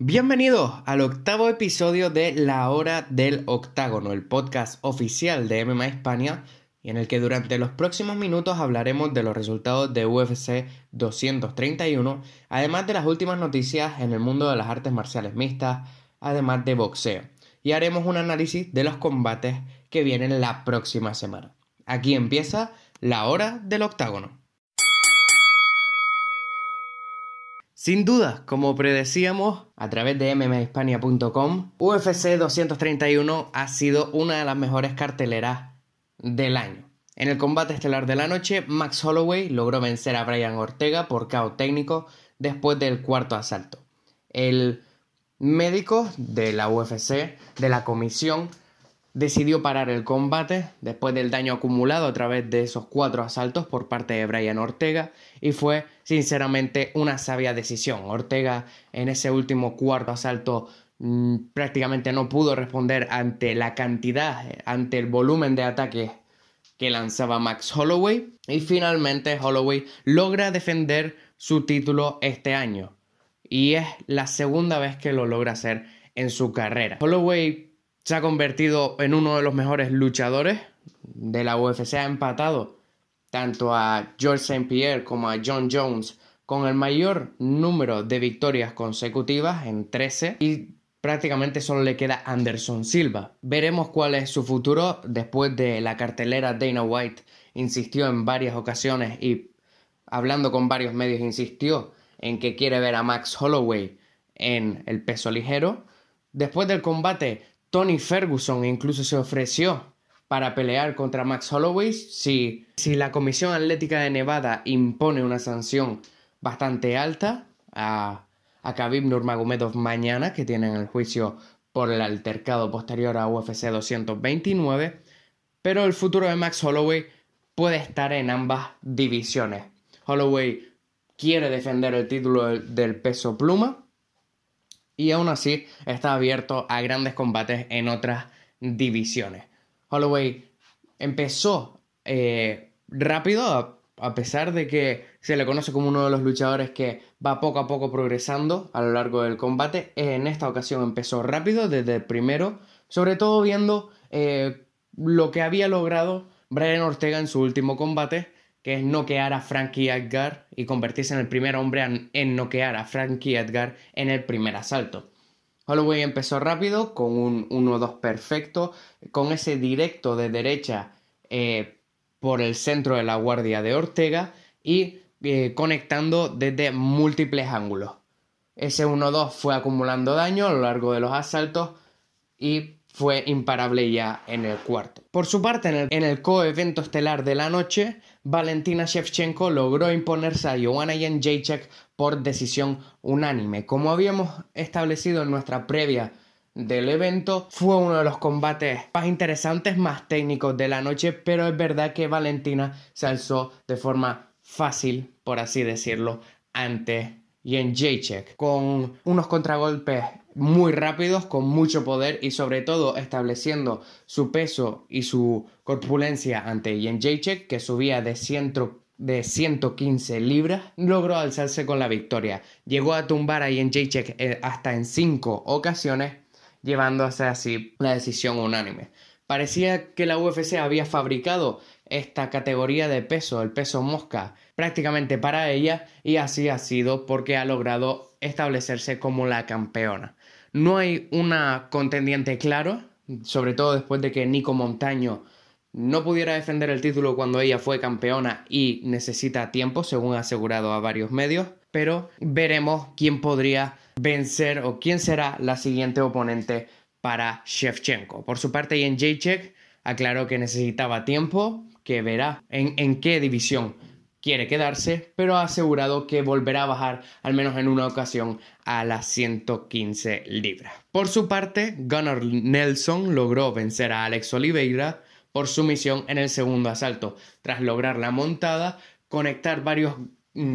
Bienvenidos al octavo episodio de La Hora del Octágono, el podcast oficial de MMA España, y en el que durante los próximos minutos hablaremos de los resultados de UFC 231, además de las últimas noticias en el mundo de las artes marciales mixtas, además de boxeo, y haremos un análisis de los combates que vienen la próxima semana. Aquí empieza La Hora del Octágono. Sin duda, como predecíamos a través de mmahispania.com, UFC 231 ha sido una de las mejores carteleras del año. En el combate estelar de la noche, Max Holloway logró vencer a Brian Ortega por KO técnico después del cuarto asalto. El médico de la UFC, de la comisión, decidió parar el combate después del daño acumulado a través de esos cuatro asaltos por parte de Brian Ortega y fue sinceramente una sabia decisión. Ortega en ese último cuarto asalto mm, prácticamente no pudo responder ante la cantidad, ante el volumen de ataques que lanzaba Max Holloway y finalmente Holloway logra defender su título este año y es la segunda vez que lo logra hacer en su carrera. Holloway se ha convertido en uno de los mejores luchadores de la UFC. Ha empatado tanto a George St. Pierre como a John Jones con el mayor número de victorias consecutivas en 13 y prácticamente solo le queda Anderson Silva. Veremos cuál es su futuro después de la cartelera Dana White insistió en varias ocasiones y hablando con varios medios insistió en que quiere ver a Max Holloway en el peso ligero. Después del combate Tony Ferguson incluso se ofreció para pelear contra Max Holloway si, si la Comisión Atlética de Nevada impone una sanción bastante alta a, a Khabib Nurmagomedov mañana, que tienen el juicio por el altercado posterior a UFC 229, pero el futuro de Max Holloway puede estar en ambas divisiones. Holloway quiere defender el título del peso pluma, y aún así está abierto a grandes combates en otras divisiones. Holloway empezó eh, rápido, a, pesar de que se le conoce como uno de los luchadores que va poco a poco progresando a lo largo del combate. En esta ocasión empezó rápido, desde el primero, sobre todo viendo eh, lo que había logrado Brian Ortega en su último combate, que es noquear a Frankie Edgar y convertirse en el primer hombre en noquear a Frankie Edgar en el primer asalto. Holloway empezó rápido con un 1-2 perfecto, con ese directo de derecha eh, por el centro de la guardia de Ortega y eh, conectando desde múltiples ángulos. Ese 1-2 fue acumulando daño a lo largo de los asaltos y fue imparable ya en el cuarto. Por su parte, en el, en el co-evento estelar de la noche, Valentina Shevchenko logró imponerse a Joanna Jędrzejczyk por decisión unánime. Como habíamos establecido en nuestra previa del evento, fue uno de los combates más interesantes, más técnicos de la noche, pero es verdad que Valentina se alzó de forma fácil, por así decirlo, ante Jędrzejczyk, con unos contragolpes muy rápidos, con mucho poder y sobre todo estableciendo su peso y su corpulencia ante Jędrzejczyk, que subía de, de 115 libras, logró alzarse con la victoria. Llegó a tumbar a Jędrzejczyk eh, hasta en 5 ocasiones, llevándose así la decisión unánime. Parecía que la UFC había fabricado esta categoría de peso, el peso mosca, prácticamente para ella y así ha sido porque ha logrado establecerse como la campeona. No hay una contendiente claro, sobre todo después de que Nico Montaño no pudiera defender el título cuando ella fue campeona y necesita tiempo, según ha asegurado a varios medios, pero veremos quién podría vencer o quién será la siguiente oponente para Shevchenko. Por su parte, Jen Jacek aclaró que necesitaba tiempo, que verá en, en qué división quiere quedarse, pero ha asegurado que volverá a bajar al menos en una ocasión a las 115 libras. Por su parte, Gunnar Nelson logró vencer a Alex Oliveira por sumisión en el segundo asalto, tras lograr la montada, conectar varios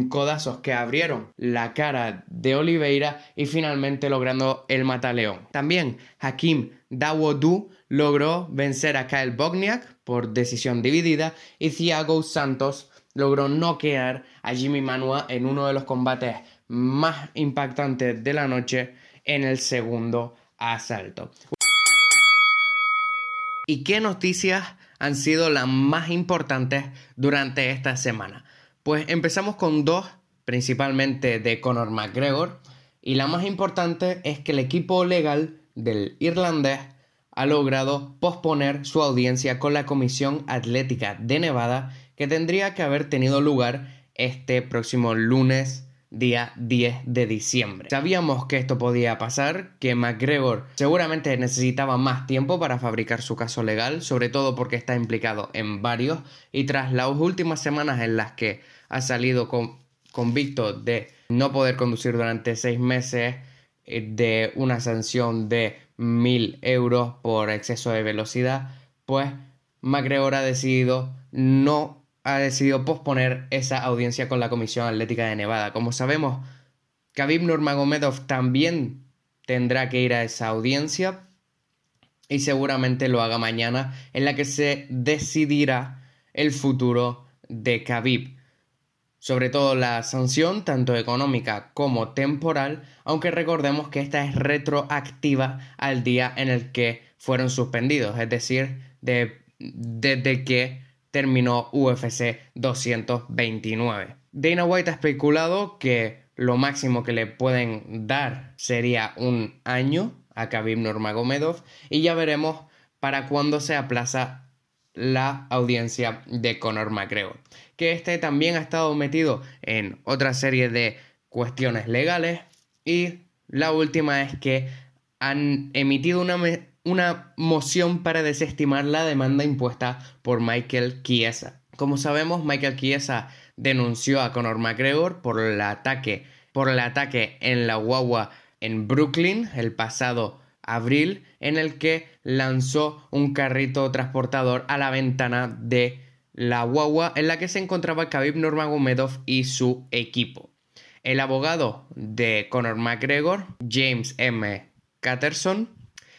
codazos que abrieron la cara de Oliveira y finalmente logrando el mataleón. También Hakim Dawodu logró vencer a Kyle Bogniak por decisión dividida y Thiago Santos logró noquear a Jimmy Manua en uno de los combates más impactantes de la noche en el segundo asalto. ¿Y qué noticias han sido las más importantes durante esta semana? Pues empezamos con dos, principalmente de Conor McGregor, y la más importante es que el equipo legal del irlandés ha logrado posponer su audiencia con la Comisión Atlética de Nevada que tendría que haber tenido lugar este próximo lunes día 10 de diciembre. Sabíamos que esto podía pasar, que McGregor seguramente necesitaba más tiempo para fabricar su caso legal, sobre todo porque está implicado en varios, y tras las últimas semanas en las que ha salido convicto de no poder conducir durante seis meses, eh, de una sanción de mil euros por exceso de velocidad, pues McGregor ha decidido no ha decidido posponer esa audiencia con la Comisión Atlética de Nevada. Como sabemos, Khabib Nurmagomedov también tendrá que ir a esa audiencia y seguramente lo haga mañana en la que se decidirá el futuro de Khabib. Sobre todo la sanción, tanto económica como temporal, aunque recordemos que esta es retroactiva al día en el que fueron suspendidos, es decir, desde que terminó UFC 229. Dana White ha especulado que lo máximo que le pueden dar sería un año a Khabib Nurmagomedov y ya veremos para cuándo se aplaza la audiencia de Conor McGregor. Que este también ha estado metido en otra serie de cuestiones legales y la última es que han emitido una, una moción para desestimar la demanda impuesta por Michael Chiesa. Como sabemos, Michael Chiesa denunció a Conor McGregor por el ataque, por el ataque en la guagua en Brooklyn el pasado abril, en el que lanzó un carrito transportador a la ventana de la guagua en la que se encontraba Khabib Nurmagomedov y su equipo. El abogado de Conor McGregor, James M. Catterson,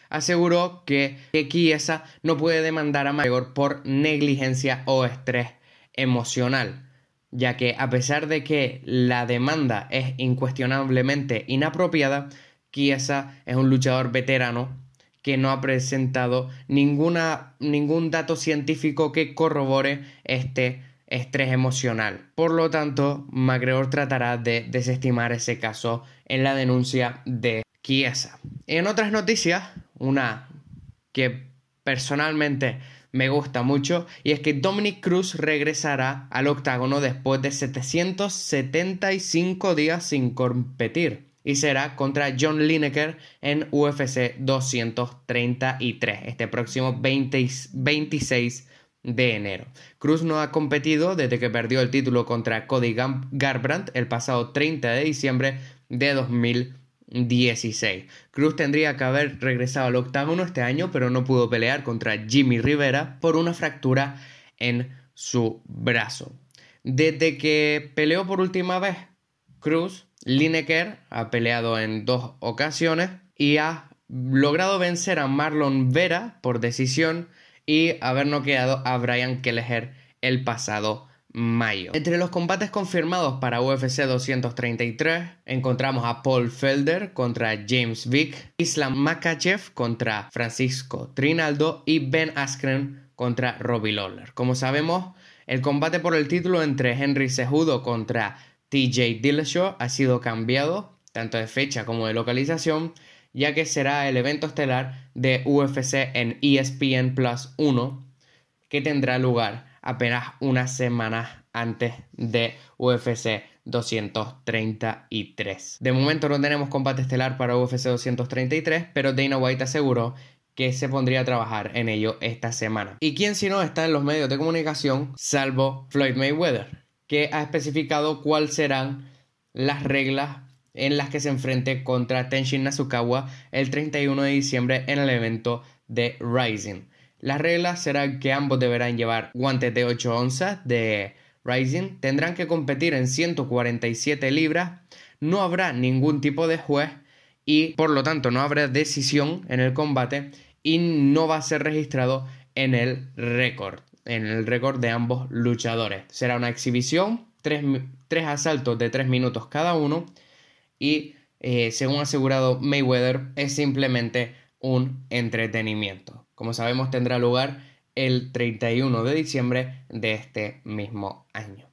aseguró que, Chiesa no puede demandar a McGregor por negligencia o estrés emocional, ya que a pesar de que la demanda es incuestionablemente inapropiada, Chiesa es un luchador veterano que no ha presentado ninguna, ningún dato científico que corrobore este estrés emocional. Por lo tanto, McGregor tratará de desestimar ese caso en la denuncia de Chiesa. En otras noticias, una que personalmente me gusta mucho y es que Dominic Cruz regresará al octágono después de 775 días sin competir y será contra John Lineker en UFC 233 este próximo 26 de enero. Cruz no ha competido desde que perdió el título contra Cody Garbrandt el pasado 30 de diciembre de 2020 16. Cruz tendría que haber regresado al octágono este año, pero no pudo pelear contra Jimmy Rivera por una fractura en su brazo. Desde que peleó por última vez, Cruz, Lineker ha peleado en dos ocasiones y ha logrado vencer a Marlon Vera por decisión y haber noqueado a Brian Kelleher el pasado mayo. Entre los combates confirmados para UFC 233 encontramos a Paul Felder contra James Vick, Islam Makachev contra Francisco Trinaldo y Ben Askren contra Robbie Lawler. Como sabemos, el combate por el título entre Henry Cejudo contra TJ Dillashaw ha sido cambiado, tanto de fecha como de localización, ya que será el evento estelar de UFC en ESPN Plus 1 que tendrá lugar apenas unas semanas antes de UFC 233. De momento no tenemos combate estelar para UFC 233, pero Dana White aseguró que se pondría a trabajar en ello esta semana. ¿Y quién si no está en los medios de comunicación salvo Floyd Mayweather, que ha especificado cuáles serán las reglas en las que se enfrente contra Tenshin Nasukawa el 31 de diciembre en el evento de Rising. Las reglas serán que ambos deberán llevar guantes de 8 onzas de Rising, tendrán que competir en 147 libras, no habrá ningún tipo de juez y por lo tanto no habrá decisión en el combate y no va a ser registrado en el récord, en el récord de ambos luchadores. Será una exhibición, tres, tres asaltos de 3 minutos cada uno y eh, según asegurado Mayweather es simplemente un entretenimiento. Como sabemos tendrá lugar el 31 de diciembre de este mismo año.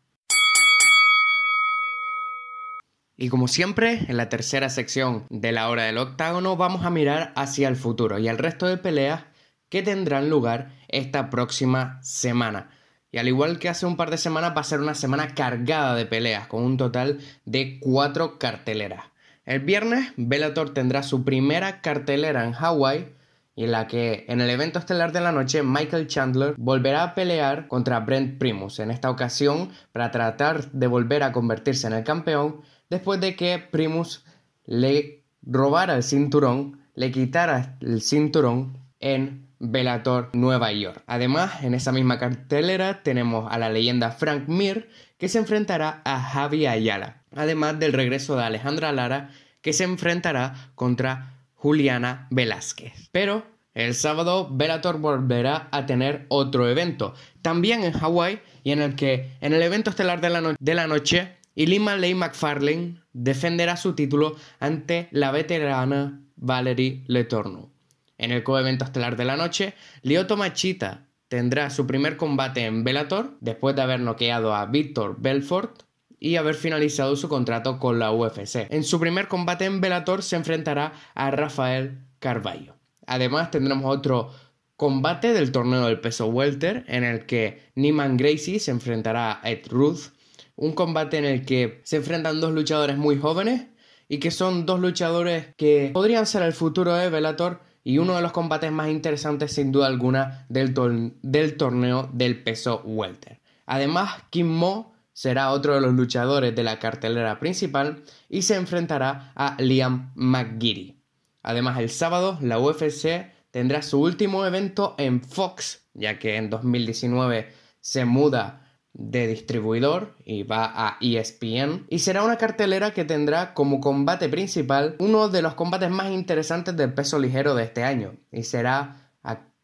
Y como siempre, en la tercera sección de la hora del octágono vamos a mirar hacia el futuro y al resto de peleas que tendrán lugar esta próxima semana. Y al igual que hace un par de semanas, va a ser una semana cargada de peleas, con un total de cuatro carteleras. El viernes, Bellator tendrá su primera cartelera en Hawái, en la que en el evento estelar de la noche Michael Chandler volverá a pelear contra Brent Primus, en esta ocasión para tratar de volver a convertirse en el campeón después de que Primus le robara el cinturón, le quitara el cinturón en Bellator Nueva York. Además, en esa misma cartelera tenemos a la leyenda Frank Mir que se enfrentará a Javi Ayala, además del regreso de Alejandra Lara que se enfrentará contra Juliana Velázquez. Pero el sábado Bellator volverá a tener otro evento, también en Hawái y en el que en el evento estelar de la, de la noche y Lima Ley McFarlane defenderá su título ante la veterana Valerie Letorno. En el coevento estelar de la noche, Lyoto Machita tendrá su primer combate en Bellator después de haber noqueado a Victor Belfort y haber finalizado su contrato con la UFC. En su primer combate en Bellator se enfrentará a Rafael Carballo. Además tendremos otro combate del torneo del peso welter en el que Niman Gracie se enfrentará a Ed Ruth un combate en el que se enfrentan dos luchadores muy jóvenes y que son dos luchadores que podrían ser el futuro de Bellator y uno de los combates más interesantes sin duda alguna del, del torneo del peso welter. Además, Kim Mo será otro de los luchadores de la cartelera principal y se enfrentará a Liam McGeary. Además, el sábado la UFC tendrá su último evento en Fox, ya que en 2019 se muda de distribuidor y va a ESPN y será una cartelera que tendrá como combate principal uno de los combates más interesantes del peso ligero de este año y será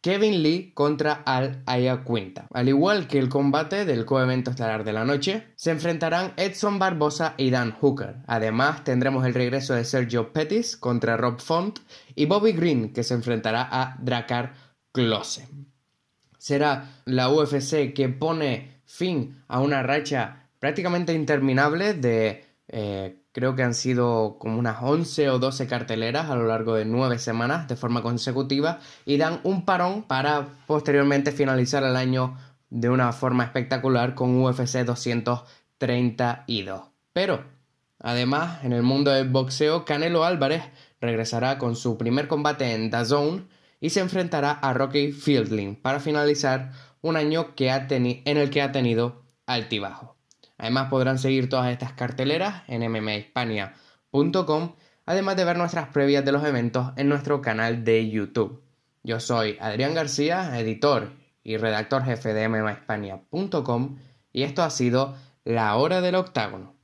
Kevin Lee contra Al Ayacuinta. Al igual que el combate del coevento estelar de la noche, se enfrentarán Edson Barbosa y Dan Hooker. Además, tendremos el regreso de Sergio Pettis contra Rob Font y Bobby Green que se enfrentará a Dracar Klose. Será la UFC que pone fin a una racha prácticamente interminable de eh, creo que han sido como unas 11 o 12 carteleras a lo largo de 9 semanas de forma consecutiva y dan un parón para posteriormente finalizar el año de una forma espectacular con UFC 232. Pero, además, en el mundo del boxeo, Canelo Álvarez regresará con su primer combate en DAZN y se enfrentará a Rocky Fielding para finalizar un año que ha en el que ha tenido altibajo. Además podrán seguir todas estas carteleras en mmahispania.com, además de ver nuestras previas de los eventos en nuestro canal de YouTube. Yo soy Adrián García, editor y redactor jefe de mmahispania.com y esto ha sido La Hora del Octágono.